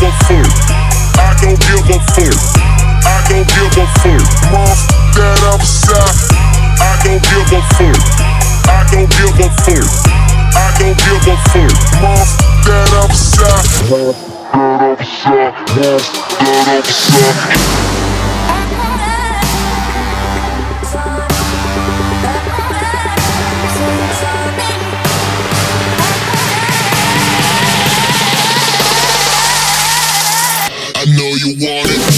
give a fuck. I don't give a fuck. I don't give a fuck. Mom, that upside. I don't give a fuck. I don't give a fuck. I don't give a fuck. Mom, that upside. Mom, that upside. Mom, that upside. Know you want it.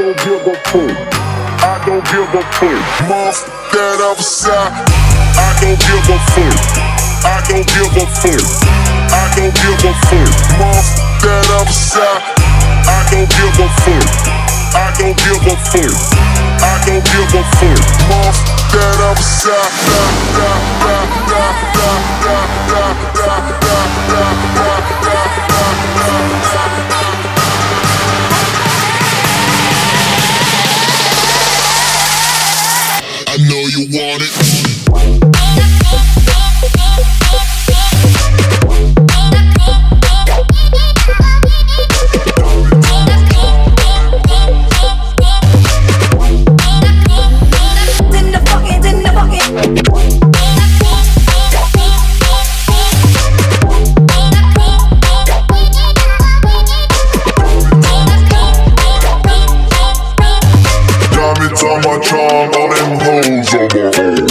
Don't give a fuck. I don't give a fuck. Mom, that upside. I don't give a fuck. I don't give a fuck. I don't give a fuck. Mom, that upside. I don't give a fuck. I don't give a fuck. I don't give a fuck. Mom, that upside. Da, da, da, da, da, da, da, da, da, da, you want it. On my charm, all them hoes on my own.